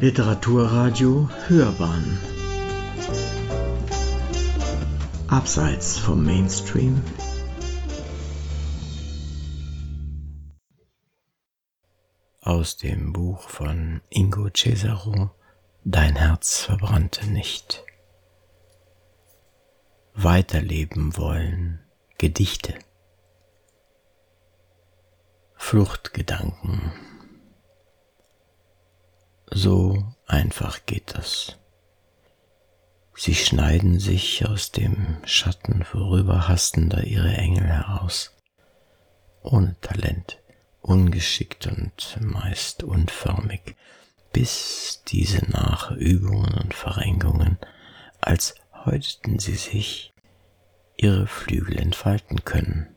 Literaturradio Hörbahn. Abseits vom Mainstream. Aus dem Buch von Ingo Cesaro Dein Herz verbrannte nicht. Weiterleben wollen Gedichte. Fluchtgedanken so einfach geht das. Sie schneiden sich aus dem Schatten vorüberhastender ihre Engel heraus, ohne Talent, ungeschickt und meist unförmig, bis diese nach Übungen und Verrenkungen, als häuteten sie sich, ihre Flügel entfalten können.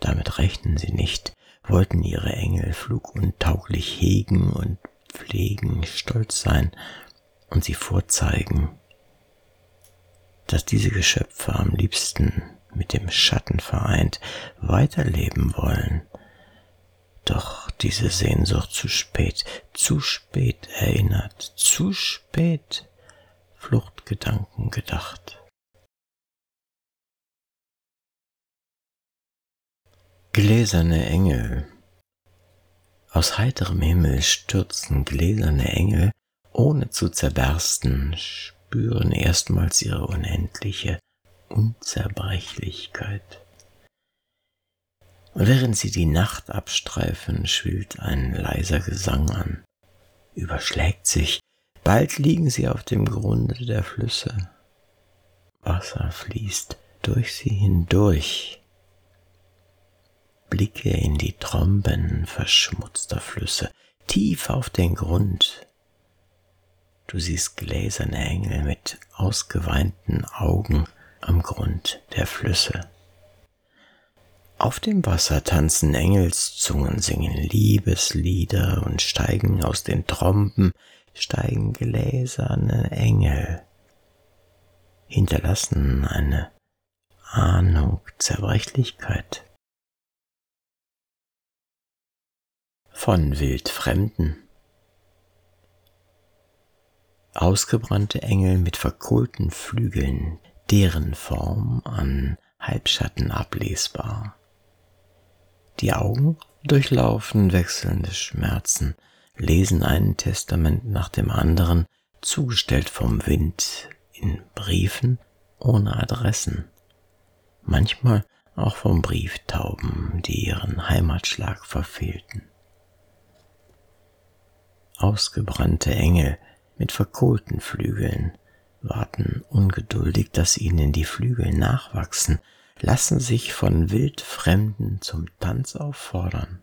Damit rechnen sie nicht, wollten ihre Engel fluguntauglich hegen und pflegen, stolz sein und sie vorzeigen, dass diese Geschöpfe am liebsten mit dem Schatten vereint weiterleben wollen. Doch diese Sehnsucht zu spät, zu spät erinnert, zu spät Fluchtgedanken gedacht. Gläserne Engel. Aus heiterem Himmel stürzen gläserne Engel, ohne zu zerbersten, spüren erstmals ihre unendliche Unzerbrechlichkeit. Und während sie die Nacht abstreifen, schwillt ein leiser Gesang an, überschlägt sich, bald liegen sie auf dem Grunde der Flüsse. Wasser fließt durch sie hindurch, Blicke in die Tromben verschmutzter Flüsse, tief auf den Grund. Du siehst gläserne Engel mit ausgeweinten Augen am Grund der Flüsse. Auf dem Wasser tanzen Engelszungen, singen Liebeslieder und steigen aus den Tromben, steigen gläserne Engel, hinterlassen eine Ahnung Zerbrechlichkeit. Von Wildfremden. Ausgebrannte Engel mit verkohlten Flügeln, deren Form an Halbschatten ablesbar. Die Augen durchlaufen wechselnde Schmerzen, lesen ein Testament nach dem anderen, zugestellt vom Wind in Briefen ohne Adressen, manchmal auch vom Brieftauben, die ihren Heimatschlag verfehlten ausgebrannte Engel mit verkohlten Flügeln warten ungeduldig, dass ihnen die Flügel nachwachsen, lassen sich von Wildfremden zum Tanz auffordern,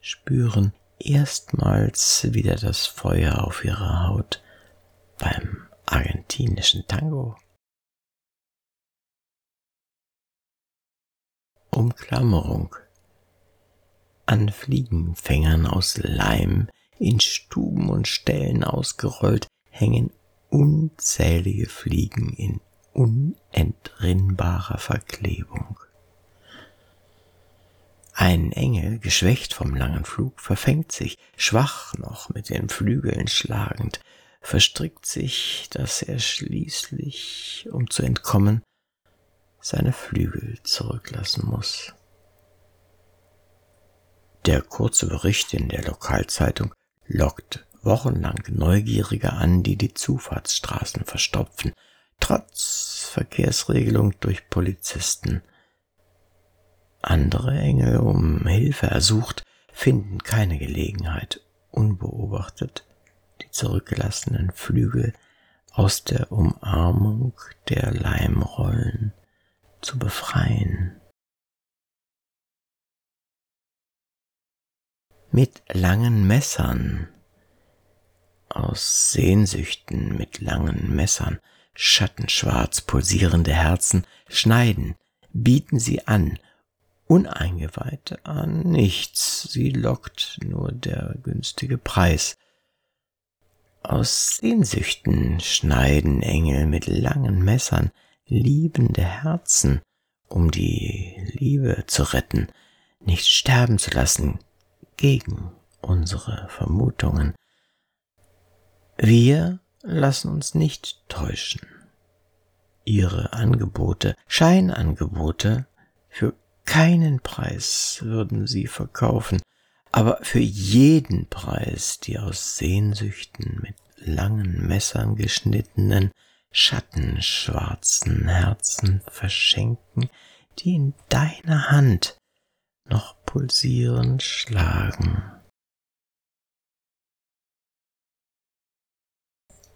spüren erstmals wieder das Feuer auf ihrer Haut beim argentinischen Tango. Umklammerung an Fliegenfängern aus Leim in Stuben und Ställen ausgerollt hängen unzählige Fliegen in unentrinnbarer Verklebung. Ein Engel, geschwächt vom langen Flug, verfängt sich, schwach noch mit den Flügeln schlagend, verstrickt sich, dass er schließlich, um zu entkommen, seine Flügel zurücklassen muss. Der kurze Bericht in der Lokalzeitung lockt wochenlang Neugierige an, die die Zufahrtsstraßen verstopfen, trotz Verkehrsregelung durch Polizisten. Andere Engel um Hilfe ersucht, finden keine Gelegenheit, unbeobachtet die zurückgelassenen Flügel aus der Umarmung der Leimrollen zu befreien. Mit langen Messern, aus Sehnsüchten mit langen Messern, schattenschwarz pulsierende Herzen schneiden, bieten sie an, Uneingeweihte an nichts, sie lockt nur der günstige Preis. Aus Sehnsüchten schneiden Engel mit langen Messern liebende Herzen, um die Liebe zu retten, nicht sterben zu lassen, gegen unsere Vermutungen. Wir lassen uns nicht täuschen. Ihre Angebote, Scheinangebote, für keinen Preis würden sie verkaufen, aber für jeden Preis die aus Sehnsüchten mit langen Messern geschnittenen, schattenschwarzen Herzen verschenken, die in deiner Hand noch pulsierend schlagen.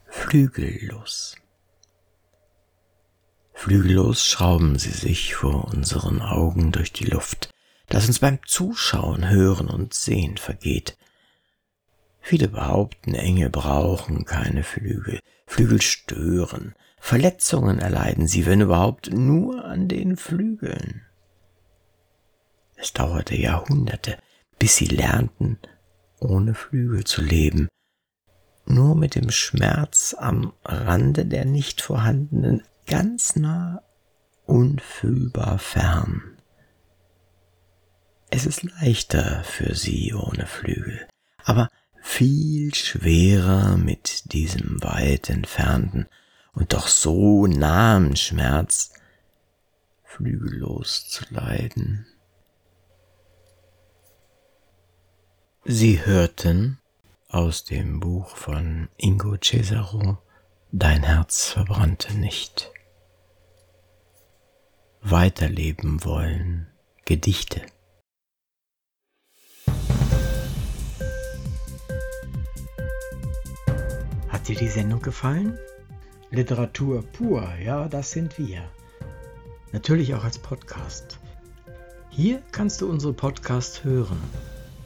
Flügellos. Flügellos schrauben sie sich vor unseren Augen durch die Luft, dass uns beim Zuschauen, Hören und Sehen vergeht. Viele behaupten, Engel brauchen keine Flügel, Flügel stören, Verletzungen erleiden sie, wenn überhaupt, nur an den Flügeln. Es dauerte Jahrhunderte, bis sie lernten, ohne Flügel zu leben, nur mit dem Schmerz am Rande der nicht vorhandenen, ganz nah, unfühlbar fern. Es ist leichter für sie ohne Flügel, aber viel schwerer mit diesem weit entfernten und doch so nahen Schmerz flügellos zu leiden. Sie hörten aus dem Buch von Ingo Cesaro Dein Herz verbrannte nicht. Weiterleben wollen Gedichte. Hat dir die Sendung gefallen? Literatur pur, ja, das sind wir. Natürlich auch als Podcast. Hier kannst du unsere Podcasts hören.